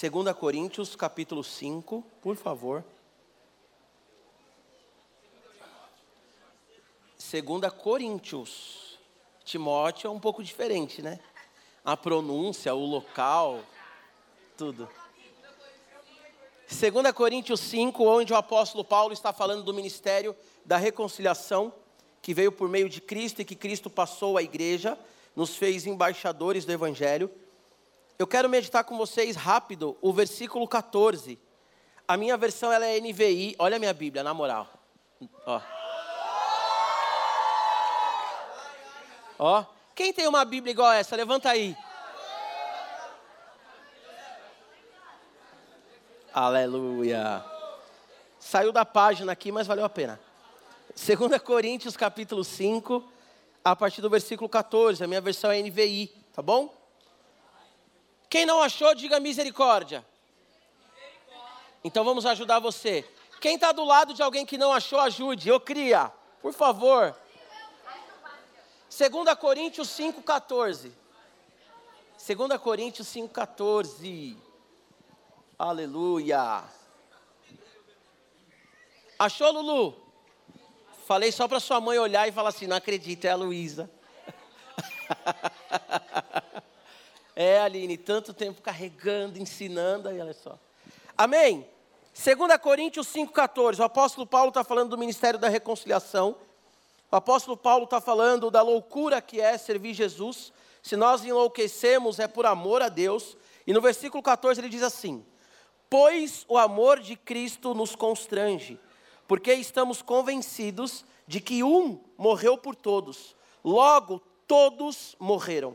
2 Coríntios, capítulo 5, por favor. 2 Coríntios. Timóteo é um pouco diferente, né? A pronúncia, o local, tudo. 2 Coríntios 5, onde o apóstolo Paulo está falando do ministério da reconciliação, que veio por meio de Cristo e que Cristo passou à igreja, nos fez embaixadores do Evangelho. Eu quero meditar com vocês rápido o versículo 14. A minha versão ela é NVI, olha a minha Bíblia, na moral. Ó. Ó. Quem tem uma Bíblia igual essa? Levanta aí. Aleluia. Saiu da página aqui, mas valeu a pena. 2 Coríntios capítulo 5, a partir do versículo 14. A minha versão é NVI, tá bom? Quem não achou, diga misericórdia. Então vamos ajudar você. Quem está do lado de alguém que não achou, ajude. Eu cria, por favor. 2 Coríntios 5, 14. 2 Coríntios 5, 14. Aleluia. Achou, Lulu? Falei só para sua mãe olhar e falar assim: não acredito, é a Luísa. é, Aline, tanto tempo carregando, ensinando, aí olha só. Amém? 2 Coríntios 5,14, o apóstolo Paulo está falando do ministério da reconciliação. O apóstolo Paulo está falando da loucura que é servir Jesus. Se nós enlouquecemos, é por amor a Deus. E no versículo 14 ele diz assim: Pois o amor de Cristo nos constrange, porque estamos convencidos de que um morreu por todos, logo todos morreram.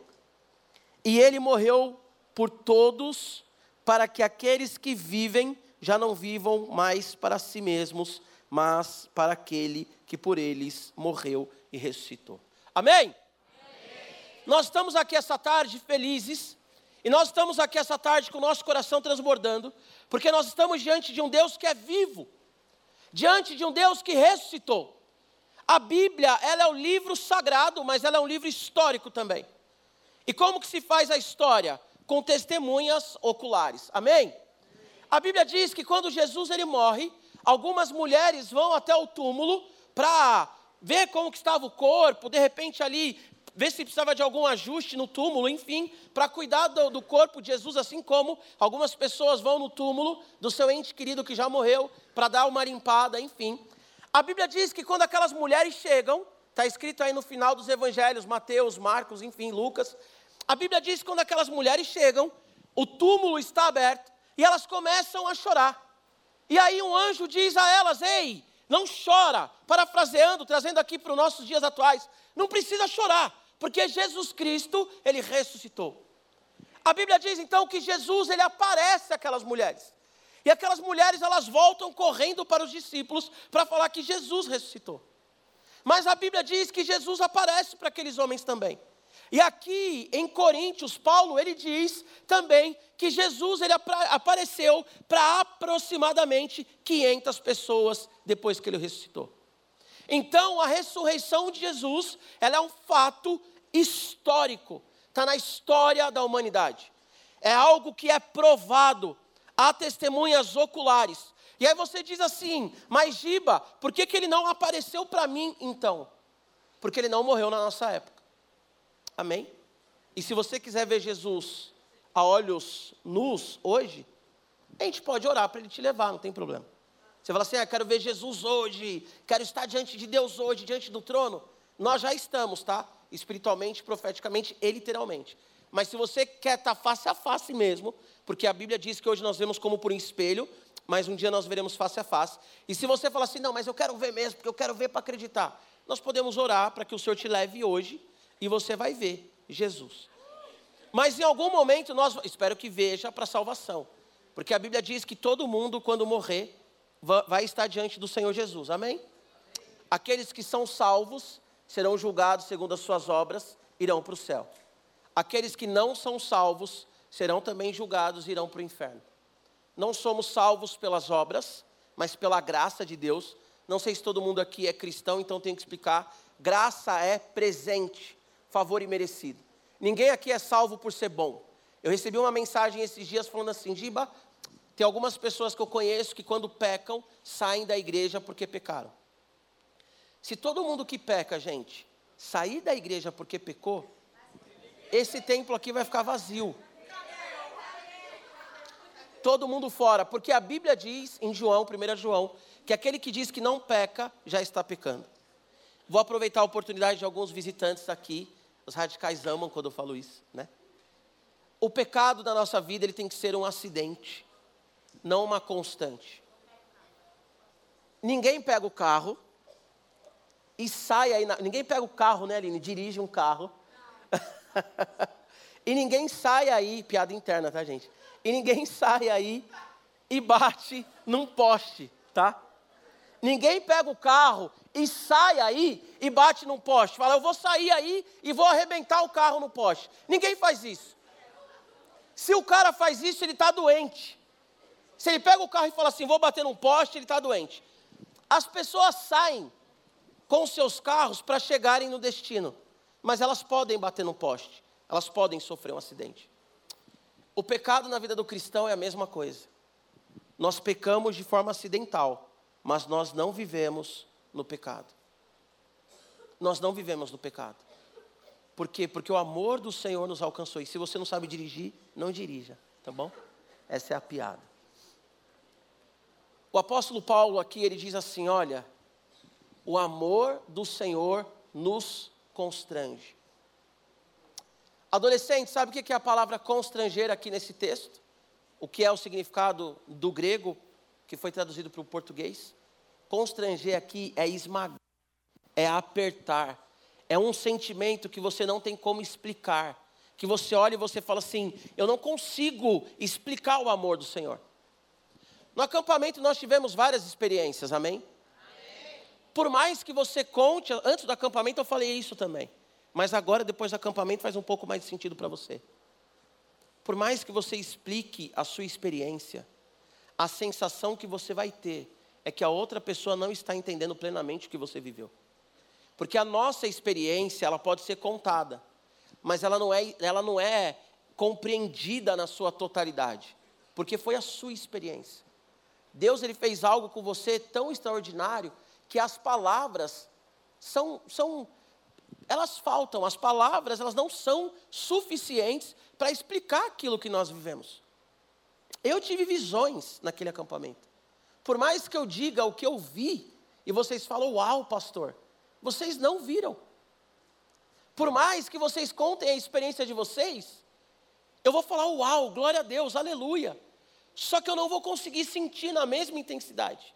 E ele morreu por todos, para que aqueles que vivem já não vivam mais para si mesmos, mas para aquele que por eles morreu e ressuscitou. Amém? Amém? Nós estamos aqui essa tarde felizes e nós estamos aqui essa tarde com o nosso coração transbordando, porque nós estamos diante de um Deus que é vivo, diante de um Deus que ressuscitou. A Bíblia, ela é o livro sagrado, mas ela é um livro histórico também. E como que se faz a história? Com testemunhas oculares. Amém? A Bíblia diz que quando Jesus ele morre, algumas mulheres vão até o túmulo para ver como que estava o corpo, de repente ali ver se precisava de algum ajuste no túmulo, enfim, para cuidar do, do, corpo de Jesus, assim como algumas pessoas vão no túmulo do seu ente querido que já morreu, para dar uma limpada, enfim. A Bíblia diz que quando aquelas mulheres chegam, está escrito aí no final dos evangelhos, Mateus, Marcos, enfim, Lucas. A Bíblia diz que quando aquelas mulheres chegam, o túmulo está aberto e elas começam a chorar. E aí um anjo diz a elas: Ei, não chora, parafraseando, trazendo aqui para os nossos dias atuais, não precisa chorar, porque Jesus Cristo, ele ressuscitou. A Bíblia diz então que Jesus, ele aparece àquelas mulheres. E aquelas mulheres, elas voltam correndo para os discípulos para falar que Jesus ressuscitou. Mas a Bíblia diz que Jesus aparece para aqueles homens também. E aqui em Coríntios, Paulo, ele diz também que Jesus ele apareceu para aproximadamente 500 pessoas depois que ele ressuscitou. Então, a ressurreição de Jesus, ela é um fato histórico, está na história da humanidade. É algo que é provado, há testemunhas oculares. E aí você diz assim, mas Giba, por que, que ele não apareceu para mim então? Porque ele não morreu na nossa época. Amém? E se você quiser ver Jesus a olhos nus hoje, a gente pode orar para ele te levar, não tem problema. Você fala assim: ah, quero ver Jesus hoje, quero estar diante de Deus hoje, diante do trono. Nós já estamos, tá? Espiritualmente, profeticamente e literalmente. Mas se você quer estar face a face mesmo, porque a Bíblia diz que hoje nós vemos como por um espelho, mas um dia nós veremos face a face. E se você falar assim, não, mas eu quero ver mesmo, porque eu quero ver para acreditar, nós podemos orar para que o Senhor te leve hoje e você vai ver Jesus. Mas em algum momento nós, espero que veja para salvação, porque a Bíblia diz que todo mundo, quando morrer, vai estar diante do Senhor Jesus, amém? Aqueles que são salvos serão julgados segundo as suas obras, irão para o céu. Aqueles que não são salvos serão também julgados e irão para o inferno. Não somos salvos pelas obras, mas pela graça de Deus. Não sei se todo mundo aqui é cristão, então tenho que explicar. Graça é presente, favor imerecido. Ninguém aqui é salvo por ser bom. Eu recebi uma mensagem esses dias falando assim: Giba, tem algumas pessoas que eu conheço que quando pecam, saem da igreja porque pecaram. Se todo mundo que peca, gente, sair da igreja porque pecou, esse templo aqui vai ficar vazio. Todo mundo fora, porque a Bíblia diz em João, 1 João, que aquele que diz que não peca já está pecando. Vou aproveitar a oportunidade de alguns visitantes aqui. Os radicais amam quando eu falo isso, né? O pecado da nossa vida ele tem que ser um acidente, não uma constante. Ninguém pega o carro e sai aí. Na... Ninguém pega o carro, né, Aline? Dirige um carro. e ninguém sai aí, piada interna, tá, gente? E ninguém sai aí e bate num poste, tá? Ninguém pega o carro e sai aí e bate num poste. Fala, eu vou sair aí e vou arrebentar o carro no poste. Ninguém faz isso. Se o cara faz isso, ele está doente. Se ele pega o carro e fala assim, vou bater num poste, ele está doente. As pessoas saem com seus carros para chegarem no destino, mas elas podem bater no poste, elas podem sofrer um acidente. O pecado na vida do cristão é a mesma coisa. Nós pecamos de forma acidental, mas nós não vivemos no pecado. Nós não vivemos no pecado. Por quê? Porque o amor do Senhor nos alcançou. E se você não sabe dirigir, não dirija, tá bom? Essa é a piada. O apóstolo Paulo aqui, ele diz assim: olha, o amor do Senhor nos constrange. Adolescente, sabe o que é a palavra constranger aqui nesse texto? O que é o significado do grego que foi traduzido para o português? Constranger aqui é esmagar, é apertar, é um sentimento que você não tem como explicar. Que você olha e você fala assim: eu não consigo explicar o amor do Senhor. No acampamento nós tivemos várias experiências, amém? amém? Por mais que você conte, antes do acampamento eu falei isso também. Mas agora, depois do acampamento, faz um pouco mais de sentido para você. Por mais que você explique a sua experiência, a sensação que você vai ter é que a outra pessoa não está entendendo plenamente o que você viveu. Porque a nossa experiência, ela pode ser contada, mas ela não é, ela não é compreendida na sua totalidade, porque foi a sua experiência. Deus ele fez algo com você tão extraordinário que as palavras são, são elas faltam, as palavras elas não são suficientes para explicar aquilo que nós vivemos. Eu tive visões naquele acampamento. Por mais que eu diga o que eu vi, e vocês falam, uau, pastor, vocês não viram. Por mais que vocês contem a experiência de vocês, eu vou falar, uau, glória a Deus, aleluia. Só que eu não vou conseguir sentir na mesma intensidade.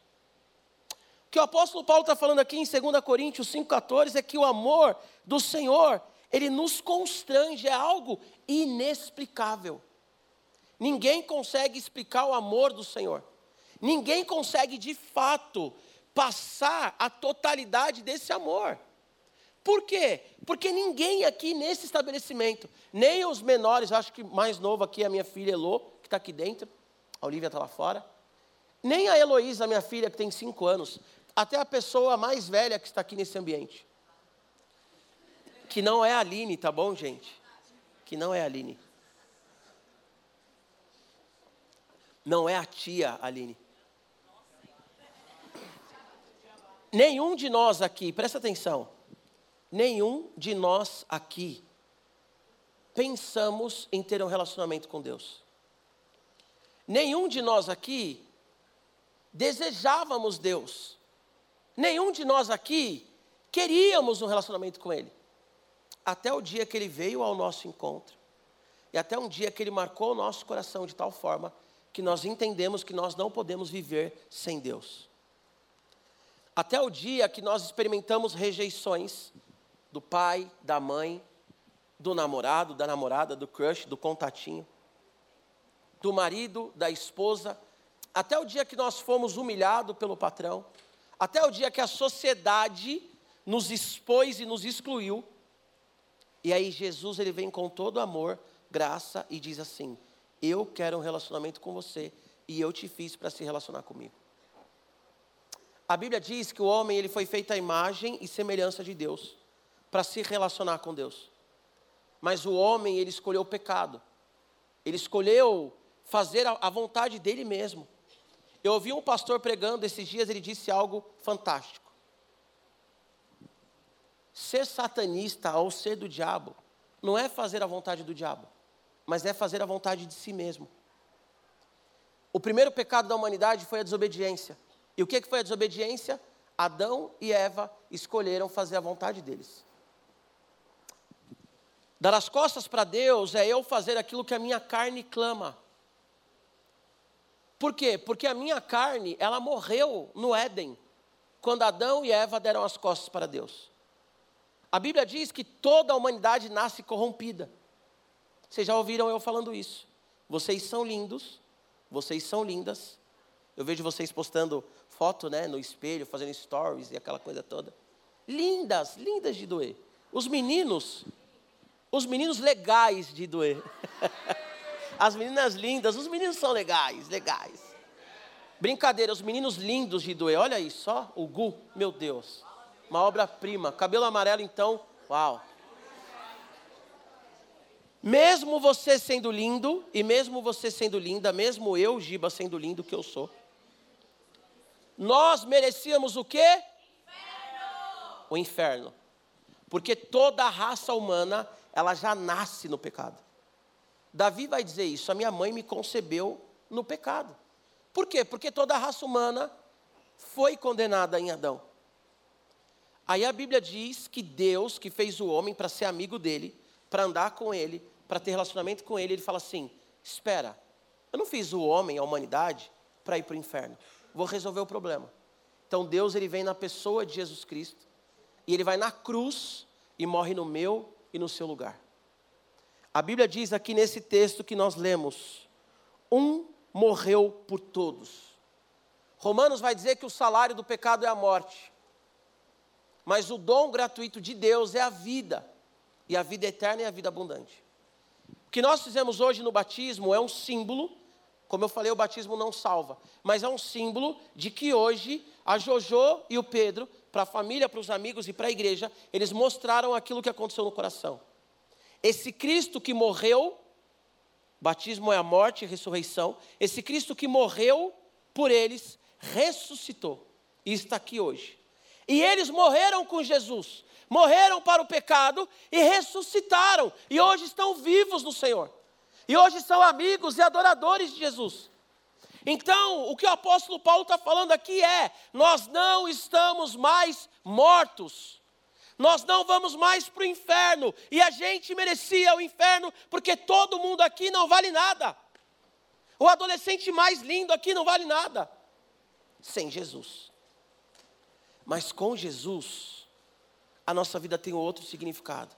O que o apóstolo Paulo está falando aqui em 2 Coríntios 5,14 é que o amor do Senhor, ele nos constrange, é algo inexplicável. Ninguém consegue explicar o amor do Senhor. Ninguém consegue de fato passar a totalidade desse amor. Por quê? Porque ninguém aqui nesse estabelecimento, nem os menores, acho que mais novo aqui é a minha filha Elô, que está aqui dentro, a Olivia está lá fora, nem a Heloísa, minha filha, que tem cinco anos, até a pessoa mais velha que está aqui nesse ambiente. Que não é a Aline, tá bom, gente? Que não é a Aline. Não é a tia Aline. Nenhum de nós aqui, presta atenção, nenhum de nós aqui pensamos em ter um relacionamento com Deus. Nenhum de nós aqui desejávamos Deus. Nenhum de nós aqui queríamos um relacionamento com Ele. Até o dia que Ele veio ao nosso encontro. E até um dia que Ele marcou o nosso coração de tal forma que nós entendemos que nós não podemos viver sem Deus. Até o dia que nós experimentamos rejeições do pai, da mãe, do namorado, da namorada, do crush, do contatinho, do marido, da esposa, até o dia que nós fomos humilhados pelo patrão, até o dia que a sociedade nos expôs e nos excluiu. E aí Jesus ele vem com todo amor, graça e diz assim: "Eu quero um relacionamento com você e eu te fiz para se relacionar comigo". A Bíblia diz que o homem ele foi feito à imagem e semelhança de Deus para se relacionar com Deus. Mas o homem ele escolheu o pecado. ele escolheu fazer a vontade dele mesmo. Eu ouvi um pastor pregando esses dias, ele disse algo fantástico. Ser satanista ou ser do diabo não é fazer a vontade do diabo, mas é fazer a vontade de si mesmo. O primeiro pecado da humanidade foi a desobediência. E o que foi a desobediência? Adão e Eva escolheram fazer a vontade deles. Dar as costas para Deus é eu fazer aquilo que a minha carne clama. Por quê? Porque a minha carne, ela morreu no Éden, quando Adão e Eva deram as costas para Deus. A Bíblia diz que toda a humanidade nasce corrompida. Vocês já ouviram eu falando isso. Vocês são lindos, vocês são lindas. Eu vejo vocês postando foto né, no espelho, fazendo stories e aquela coisa toda. Lindas, lindas de doer. Os meninos, os meninos legais de doer. As meninas lindas, os meninos são legais, legais. Brincadeira, os meninos lindos de doer. Olha aí, só o Gu, meu Deus. Uma obra-prima. Cabelo amarelo, então, uau. Mesmo você sendo lindo, e mesmo você sendo linda, mesmo eu, Giba, sendo lindo que eu sou, nós merecíamos o quê? Inferno. O inferno. Porque toda a raça humana, ela já nasce no pecado. Davi vai dizer isso: a minha mãe me concebeu no pecado. Por quê? Porque toda a raça humana foi condenada em Adão. Aí a Bíblia diz que Deus, que fez o homem para ser amigo dele, para andar com ele, para ter relacionamento com ele, ele fala assim: espera, eu não fiz o homem, a humanidade, para ir para o inferno. Vou resolver o problema. Então Deus ele vem na pessoa de Jesus Cristo e ele vai na cruz e morre no meu e no seu lugar. A Bíblia diz aqui nesse texto que nós lemos: um morreu por todos. Romanos vai dizer que o salário do pecado é a morte, mas o dom gratuito de Deus é a vida, e a vida eterna é a vida abundante. O que nós fizemos hoje no batismo é um símbolo, como eu falei, o batismo não salva, mas é um símbolo de que hoje a Jojo e o Pedro, para a família, para os amigos e para a igreja, eles mostraram aquilo que aconteceu no coração. Esse Cristo que morreu, batismo é a morte e ressurreição, esse Cristo que morreu por eles, ressuscitou e está aqui hoje. E eles morreram com Jesus, morreram para o pecado e ressuscitaram, e hoje estão vivos no Senhor. E hoje são amigos e adoradores de Jesus. Então, o que o apóstolo Paulo está falando aqui é: nós não estamos mais mortos nós não vamos mais para o inferno, e a gente merecia o inferno, porque todo mundo aqui não vale nada. O adolescente mais lindo aqui não vale nada, sem Jesus. Mas com Jesus, a nossa vida tem outro significado.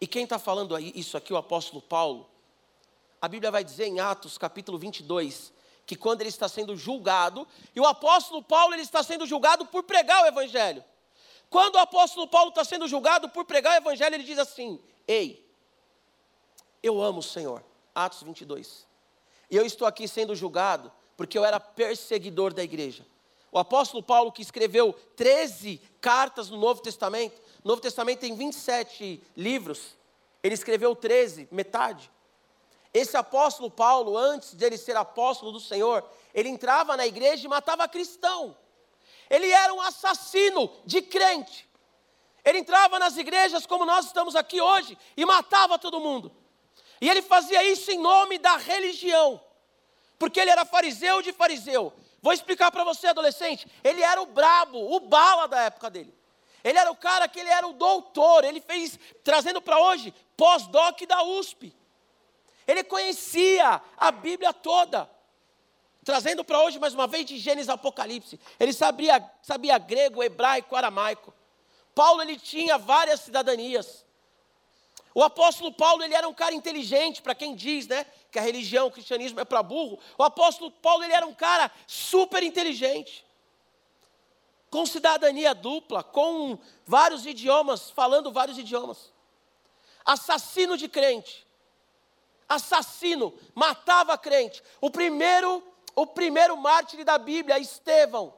E quem está falando isso aqui, o apóstolo Paulo, a Bíblia vai dizer em Atos capítulo 22, que quando ele está sendo julgado, e o apóstolo Paulo ele está sendo julgado por pregar o evangelho. Quando o apóstolo Paulo está sendo julgado por pregar o evangelho, ele diz assim: Ei, eu amo o Senhor. Atos 22. E eu estou aqui sendo julgado porque eu era perseguidor da igreja. O apóstolo Paulo, que escreveu 13 cartas no Novo Testamento, o Novo Testamento tem 27 livros, ele escreveu 13, metade. Esse apóstolo Paulo, antes de ele ser apóstolo do Senhor, ele entrava na igreja e matava cristão. Ele era um assassino de crente. Ele entrava nas igrejas como nós estamos aqui hoje e matava todo mundo. E ele fazia isso em nome da religião, porque ele era fariseu de fariseu. Vou explicar para você, adolescente. Ele era o brabo, o bala da época dele. Ele era o cara que ele era o doutor. Ele fez, trazendo para hoje, pós-doc da USP. Ele conhecia a Bíblia toda. Trazendo para hoje mais uma vez de Gênesis Apocalipse. Ele sabia, sabia grego, hebraico, aramaico. Paulo ele tinha várias cidadanias. O apóstolo Paulo ele era um cara inteligente, para quem diz, né, que a religião, o cristianismo é para burro. O apóstolo Paulo ele era um cara super inteligente. Com cidadania dupla, com vários idiomas, falando vários idiomas. Assassino de crente. Assassino, matava crente. O primeiro o primeiro mártir da Bíblia, Estevão.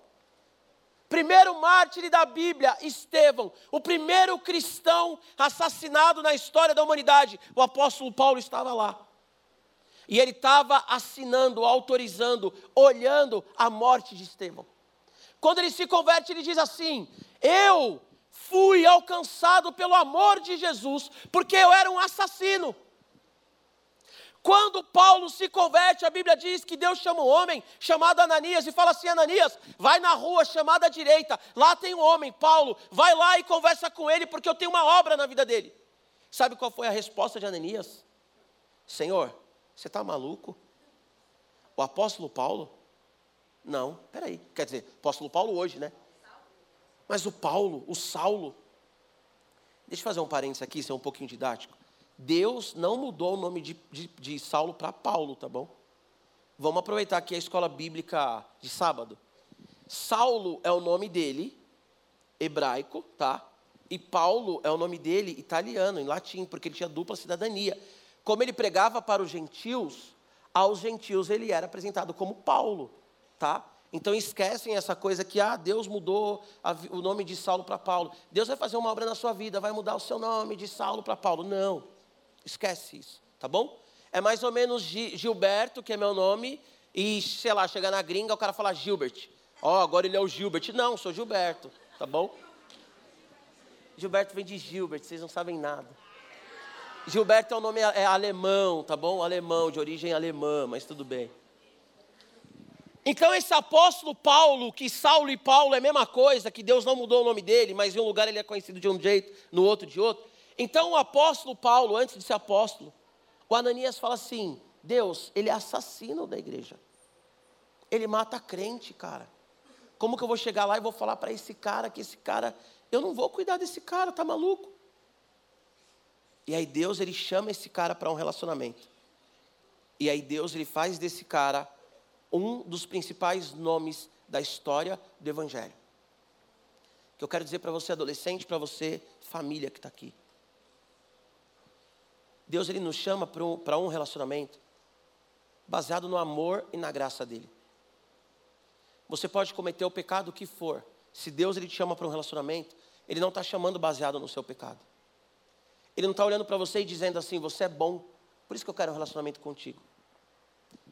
Primeiro mártir da Bíblia, Estevão. O primeiro cristão assassinado na história da humanidade. O apóstolo Paulo estava lá. E ele estava assinando, autorizando, olhando a morte de Estevão. Quando ele se converte, ele diz assim: Eu fui alcançado pelo amor de Jesus, porque eu era um assassino. Quando Paulo se converte, a Bíblia diz que Deus chama um homem chamado Ananias e fala assim: Ananias, vai na rua chamada à direita, lá tem um homem, Paulo, vai lá e conversa com ele, porque eu tenho uma obra na vida dele. Sabe qual foi a resposta de Ananias? Senhor, você está maluco? O apóstolo Paulo? Não, peraí, quer dizer, apóstolo Paulo hoje, né? Mas o Paulo, o Saulo, deixa eu fazer um parênteses aqui, isso é um pouquinho didático. Deus não mudou o nome de, de, de Saulo para Paulo, tá bom? Vamos aproveitar aqui a escola bíblica de sábado. Saulo é o nome dele, hebraico, tá? E Paulo é o nome dele, italiano, em latim, porque ele tinha dupla cidadania. Como ele pregava para os gentios, aos gentios ele era apresentado como Paulo, tá? Então esquecem essa coisa que ah, Deus mudou a, o nome de Saulo para Paulo. Deus vai fazer uma obra na sua vida, vai mudar o seu nome de Saulo para Paulo. Não. Esquece isso, tá bom? É mais ou menos Gilberto, que é meu nome, e, sei lá, chegar na gringa, o cara fala Gilbert. Ó, oh, agora ele é o Gilbert. Não, sou Gilberto, tá bom? Gilberto vem de Gilbert, vocês não sabem nada. Gilberto é um nome é alemão, tá bom? Alemão, de origem alemã, mas tudo bem. Então, esse apóstolo Paulo, que Saulo e Paulo é a mesma coisa, que Deus não mudou o nome dele, mas em um lugar ele é conhecido de um jeito, no outro de outro. Então o apóstolo Paulo, antes de ser apóstolo, o Ananias fala assim: Deus, ele é assassino da igreja. Ele mata crente, cara. Como que eu vou chegar lá e vou falar para esse cara que esse cara, eu não vou cuidar desse cara, tá maluco? E aí Deus ele chama esse cara para um relacionamento. E aí Deus ele faz desse cara um dos principais nomes da história do evangelho. Que eu quero dizer para você adolescente, para você família que está aqui. Deus ele nos chama para um, relacionamento baseado no amor e na graça dele. Você pode cometer o pecado que for. Se Deus ele te chama para um relacionamento, ele não está chamando baseado no seu pecado. Ele não está olhando para você e dizendo assim, você é bom, por isso que eu quero um relacionamento contigo.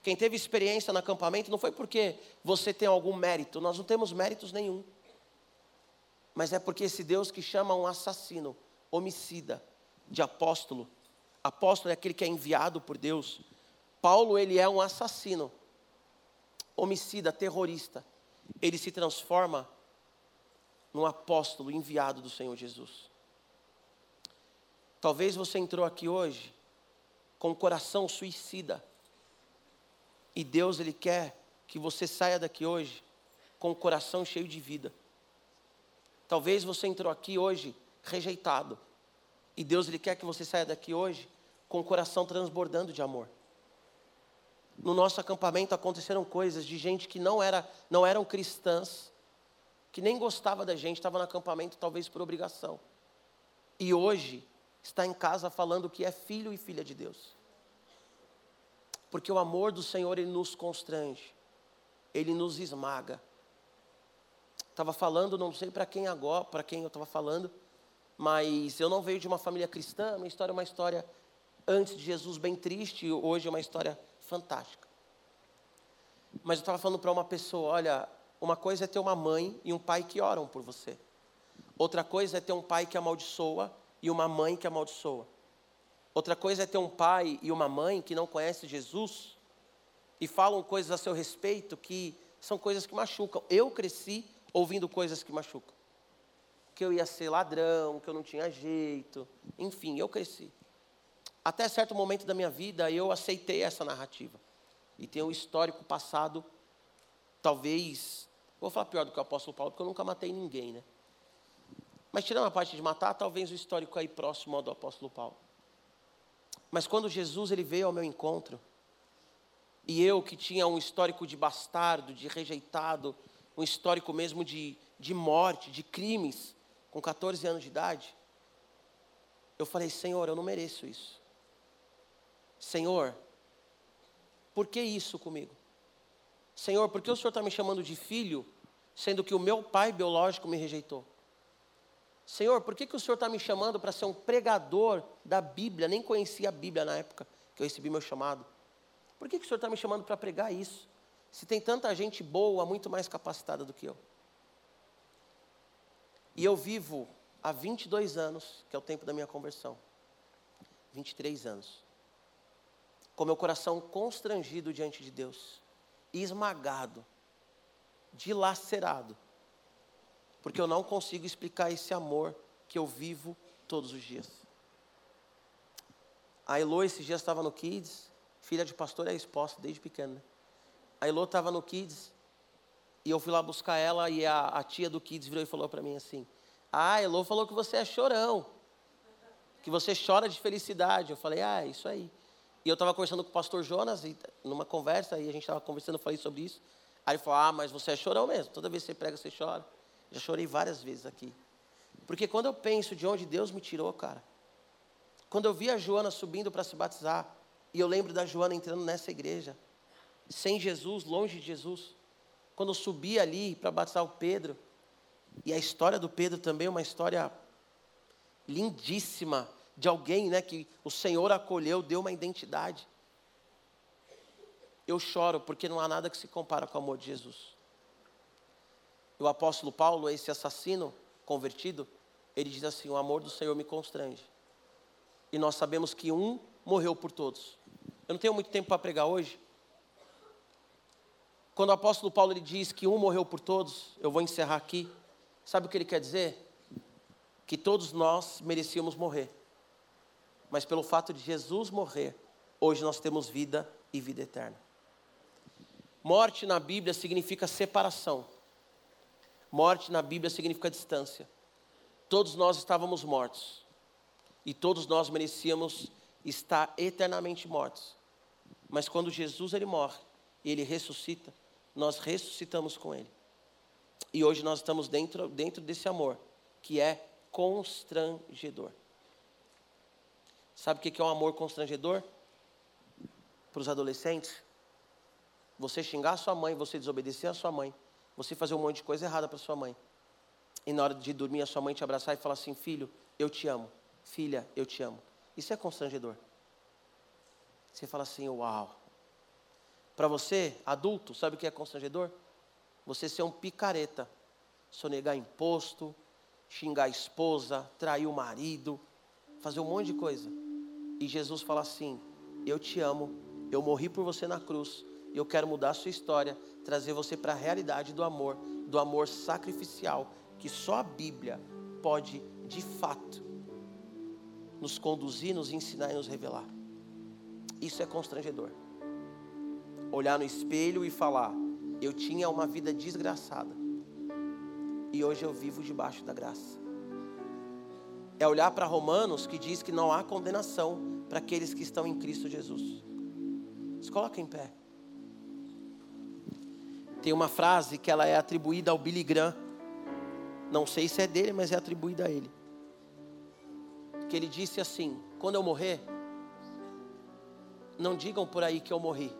Quem teve experiência no acampamento não foi porque você tem algum mérito, nós não temos méritos nenhum. Mas é porque esse Deus que chama um assassino, homicida, de apóstolo, apóstolo é aquele que é enviado por Deus. Paulo, ele é um assassino, homicida, terrorista. Ele se transforma num apóstolo enviado do Senhor Jesus. Talvez você entrou aqui hoje com o coração suicida. E Deus ele quer que você saia daqui hoje com o coração cheio de vida. Talvez você entrou aqui hoje rejeitado. E Deus ele quer que você saia daqui hoje com o coração transbordando de amor. No nosso acampamento aconteceram coisas de gente que não, era, não eram cristãs, que nem gostava da gente, estava no acampamento talvez por obrigação. E hoje está em casa falando que é filho e filha de Deus. Porque o amor do Senhor, ele nos constrange, ele nos esmaga. Estava falando, não sei para quem agora, para quem eu estava falando, mas eu não veio de uma família cristã, minha história é uma história antes de Jesus bem triste, e hoje é uma história fantástica. Mas eu estava falando para uma pessoa: olha, uma coisa é ter uma mãe e um pai que oram por você, outra coisa é ter um pai que amaldiçoa e uma mãe que amaldiçoa. Outra coisa é ter um pai e uma mãe que não conhecem Jesus e falam coisas a seu respeito que são coisas que machucam. Eu cresci ouvindo coisas que machucam que eu ia ser ladrão, que eu não tinha jeito. Enfim, eu cresci. Até certo momento da minha vida, eu aceitei essa narrativa. E tenho um histórico passado, talvez, vou falar pior do que o apóstolo Paulo, porque eu nunca matei ninguém, né? Mas tirando a parte de matar, talvez o histórico aí próximo ao do apóstolo Paulo. Mas quando Jesus ele veio ao meu encontro, e eu que tinha um histórico de bastardo, de rejeitado, um histórico mesmo de, de morte, de crimes, com 14 anos de idade, eu falei: Senhor, eu não mereço isso. Senhor, por que isso comigo? Senhor, por que o Senhor está me chamando de filho, sendo que o meu pai biológico me rejeitou? Senhor, por que, que o Senhor está me chamando para ser um pregador da Bíblia? Nem conhecia a Bíblia na época que eu recebi meu chamado. Por que, que o senhor está me chamando para pregar isso? Se tem tanta gente boa, muito mais capacitada do que eu. E eu vivo há 22 anos, que é o tempo da minha conversão. 23 anos. Com meu coração constrangido diante de Deus, esmagado, dilacerado, porque eu não consigo explicar esse amor que eu vivo todos os dias. A Elo esses dias estava no Kids, filha de pastor é exposta desde pequena. Né? A Elo estava no Kids e eu fui lá buscar ela e a, a tia do Kids virou e falou para mim assim: Ah, a Elo falou que você é chorão, que você chora de felicidade. Eu falei: Ah, é isso aí. E eu estava conversando com o pastor Jonas, e, numa conversa, e a gente estava conversando, eu falei sobre isso. Aí ele falou: Ah, mas você é chorão mesmo. Toda vez que você prega, você chora. Já chorei várias vezes aqui. Porque quando eu penso de onde Deus me tirou, cara. Quando eu vi a Joana subindo para se batizar, e eu lembro da Joana entrando nessa igreja, sem Jesus, longe de Jesus. Quando eu subi ali para batizar o Pedro, e a história do Pedro também é uma história lindíssima de alguém, né, que o Senhor acolheu, deu uma identidade. Eu choro porque não há nada que se compara com o amor de Jesus. O apóstolo Paulo, esse assassino convertido, ele diz assim: O amor do Senhor me constrange. E nós sabemos que um morreu por todos. Eu não tenho muito tempo para pregar hoje. Quando o apóstolo Paulo ele diz que um morreu por todos, eu vou encerrar aqui. Sabe o que ele quer dizer? Que todos nós merecíamos morrer. Mas pelo fato de Jesus morrer, hoje nós temos vida e vida eterna. Morte na Bíblia significa separação. Morte na Bíblia significa distância. Todos nós estávamos mortos. E todos nós merecíamos estar eternamente mortos. Mas quando Jesus ele morre ele ressuscita, nós ressuscitamos com ele. E hoje nós estamos dentro, dentro desse amor, que é constrangedor. Sabe o que é um amor constrangedor? Para os adolescentes? Você xingar a sua mãe, você desobedecer a sua mãe, você fazer um monte de coisa errada para sua mãe. E na hora de dormir, a sua mãe te abraçar e falar assim: Filho, eu te amo. Filha, eu te amo. Isso é constrangedor. Você fala assim: Uau. Para você, adulto, sabe o que é constrangedor? Você ser um picareta, sonegar imposto, xingar a esposa, trair o marido, fazer um monte de coisa. E Jesus fala assim: Eu te amo, eu morri por você na cruz, eu quero mudar a sua história, trazer você para a realidade do amor, do amor sacrificial, que só a Bíblia pode, de fato, nos conduzir, nos ensinar e nos revelar. Isso é constrangedor. Olhar no espelho e falar: Eu tinha uma vida desgraçada, e hoje eu vivo debaixo da graça. É olhar para Romanos que diz que não há condenação para aqueles que estão em Cristo Jesus. Se coloca em pé. Tem uma frase que ela é atribuída ao Billy Graham. Não sei se é dele, mas é atribuída a ele. Que ele disse assim: Quando eu morrer, não digam por aí que eu morri,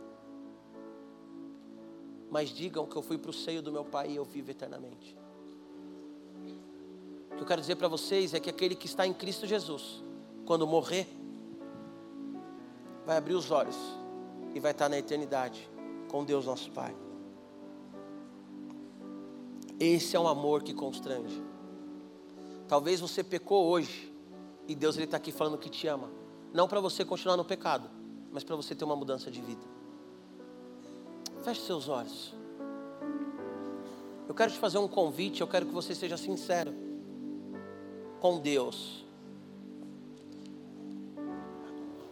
mas digam que eu fui para o seio do meu Pai e eu vivo eternamente. O que eu quero dizer para vocês é que aquele que está em Cristo Jesus, quando morrer, vai abrir os olhos e vai estar na eternidade com Deus nosso Pai. Esse é um amor que constrange. Talvez você pecou hoje e Deus está aqui falando que te ama, não para você continuar no pecado, mas para você ter uma mudança de vida. Feche seus olhos. Eu quero te fazer um convite, eu quero que você seja sincero com Deus.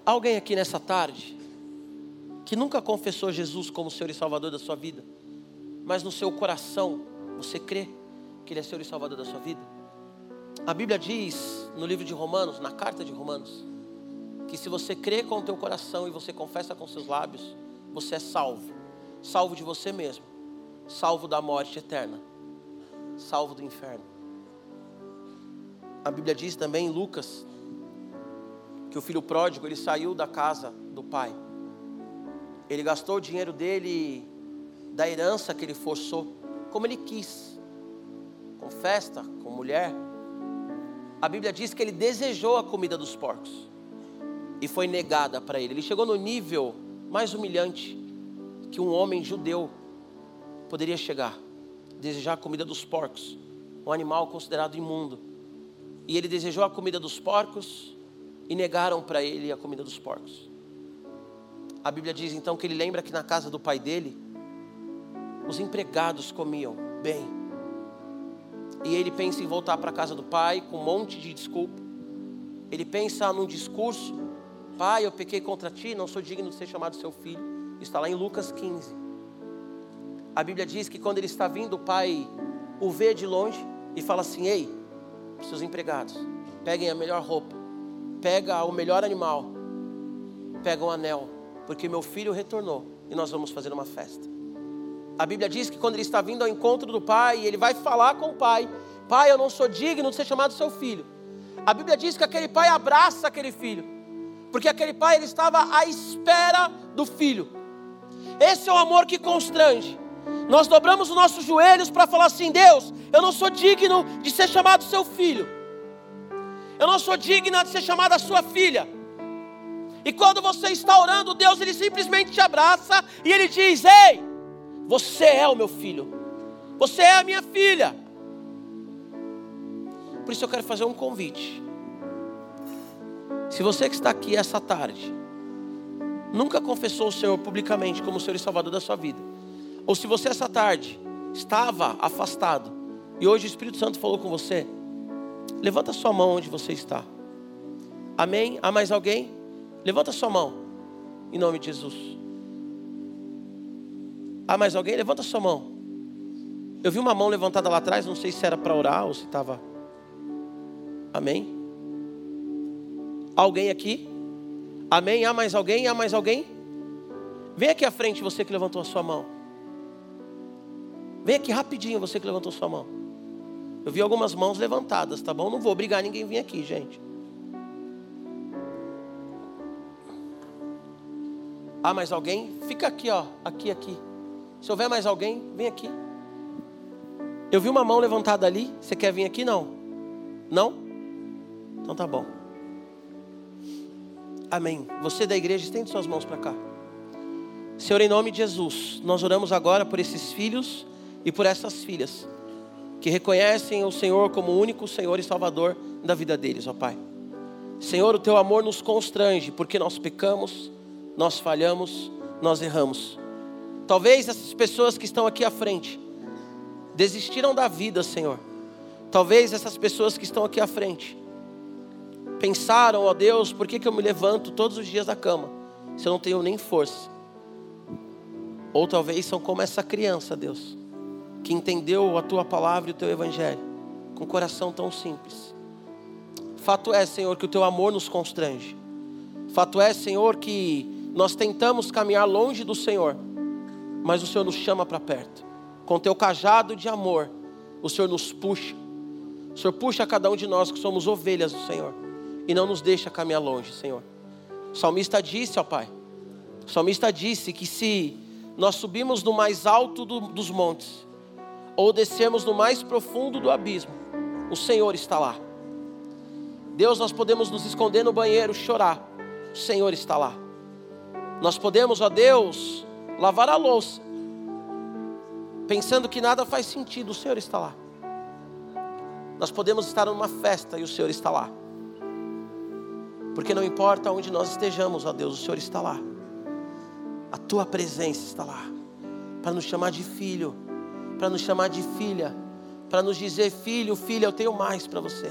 Alguém aqui nessa tarde que nunca confessou Jesus como Senhor e Salvador da sua vida, mas no seu coração você crê que Ele é Senhor e Salvador da sua vida? A Bíblia diz no livro de Romanos, na carta de Romanos, que se você crê com o teu coração e você confessa com seus lábios, você é salvo. Salvo de você mesmo, salvo da morte eterna, salvo do inferno. A Bíblia diz também em Lucas que o filho pródigo ele saiu da casa do pai. Ele gastou o dinheiro dele da herança que ele forçou como ele quis, com festa, com mulher. A Bíblia diz que ele desejou a comida dos porcos e foi negada para ele. Ele chegou no nível mais humilhante que um homem judeu poderia chegar? Desejar a comida dos porcos, um animal considerado imundo. E ele desejou a comida dos porcos e negaram para ele a comida dos porcos. A Bíblia diz então que ele lembra que na casa do pai dele, os empregados comiam bem. E ele pensa em voltar para a casa do pai com um monte de desculpa. Ele pensa num discurso: Pai, eu pequei contra ti, não sou digno de ser chamado seu filho. Está lá em Lucas 15. A Bíblia diz que quando ele está vindo, o pai o vê de longe e fala assim: Ei, seus empregados, peguem a melhor roupa, pega o melhor animal, pega um anel, porque meu filho retornou e nós vamos fazer uma festa. A Bíblia diz que quando ele está vindo ao encontro do pai, ele vai falar com o pai: Pai, eu não sou digno de ser chamado seu filho. A Bíblia diz que aquele pai abraça aquele filho, porque aquele pai ele estava à espera do filho. Esse é o amor que constrange. Nós dobramos os nossos joelhos para falar assim: Deus, eu não sou digno de ser chamado seu filho. Eu não sou digna de ser chamada sua filha. E quando você está orando, Deus ele simplesmente te abraça e ele diz: Ei, você é o meu filho. Você é a minha filha. Por isso eu quero fazer um convite. Se você que está aqui essa tarde nunca confessou o Senhor publicamente como Senhor e Salvador da sua vida, ou se você essa tarde estava afastado e hoje o Espírito Santo falou com você, levanta sua mão onde você está. Amém? Há mais alguém? Levanta sua mão, em nome de Jesus. Há mais alguém? Levanta sua mão. Eu vi uma mão levantada lá atrás, não sei se era para orar ou se estava. Amém? Alguém aqui? Amém? Há mais alguém? Há mais alguém? Vem aqui à frente, você que levantou a sua mão. Vem aqui rapidinho, você que levantou sua mão. Eu vi algumas mãos levantadas, tá bom? Não vou obrigar ninguém a vir aqui, gente. Ah, mais alguém? Fica aqui, ó. Aqui, aqui. Se houver mais alguém, vem aqui. Eu vi uma mão levantada ali. Você quer vir aqui? Não? Não? Então tá bom. Amém. Você da igreja, estende suas mãos para cá. Senhor, em nome de Jesus, nós oramos agora por esses filhos e por essas filhas que reconhecem o Senhor como o único Senhor e Salvador da vida deles, ó Pai. Senhor, o teu amor nos constrange porque nós pecamos, nós falhamos, nós erramos. Talvez essas pessoas que estão aqui à frente desistiram da vida, Senhor. Talvez essas pessoas que estão aqui à frente pensaram, ó Deus, por que, que eu me levanto todos os dias da cama se eu não tenho nem força? Ou talvez são como essa criança, Deus, que entendeu a tua palavra e o teu evangelho com um coração tão simples. Fato é, Senhor, que o teu amor nos constrange. Fato é, Senhor, que nós tentamos caminhar longe do Senhor, mas o Senhor nos chama para perto. Com teu cajado de amor, o Senhor nos puxa. O Senhor puxa cada um de nós que somos ovelhas do Senhor e não nos deixa caminhar longe, Senhor. O salmista disse, ó Pai, o salmista disse que se nós subimos no mais alto do, dos montes, ou descermos no mais profundo do abismo, o Senhor está lá. Deus, nós podemos nos esconder no banheiro, chorar, o Senhor está lá. Nós podemos, ó Deus, lavar a louça, pensando que nada faz sentido, o Senhor está lá. Nós podemos estar numa festa e o Senhor está lá. Porque não importa onde nós estejamos, ó Deus, o Senhor está lá. A tua presença está lá para nos chamar de filho para nos chamar de filha, para nos dizer: filho, filha, eu tenho mais para você,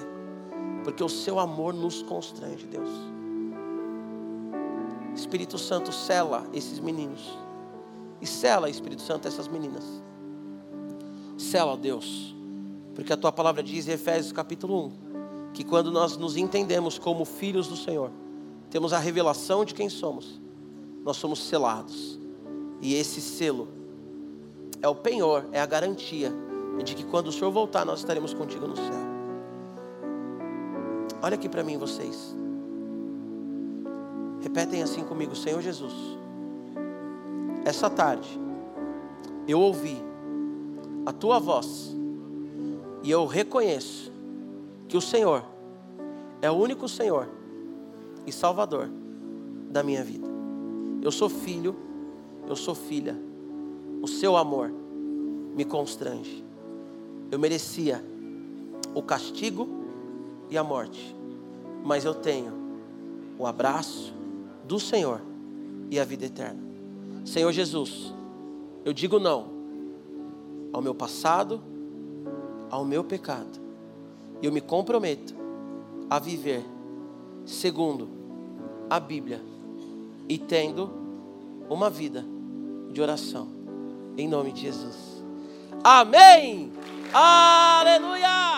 porque o seu amor nos constrange, Deus. Espírito Santo, sela esses meninos, e sela, Espírito Santo, essas meninas. Sela, Deus, porque a tua palavra diz em Efésios capítulo 1 que quando nós nos entendemos como filhos do Senhor, temos a revelação de quem somos, nós somos selados, e esse selo é o penhor, é a garantia de que quando o Senhor voltar, nós estaremos contigo no céu. Olha aqui para mim, vocês. Repetem assim comigo, Senhor Jesus. Essa tarde, eu ouvi a tua voz e eu reconheço que o Senhor é o único Senhor e Salvador da minha vida. Eu sou filho, eu sou filha. O seu amor me constrange. Eu merecia o castigo e a morte, mas eu tenho o abraço do Senhor e a vida eterna. Senhor Jesus, eu digo não ao meu passado, ao meu pecado. E eu me comprometo a viver segundo a Bíblia e tendo uma vida de oração. Em nome de Jesus. Amém. Aleluia.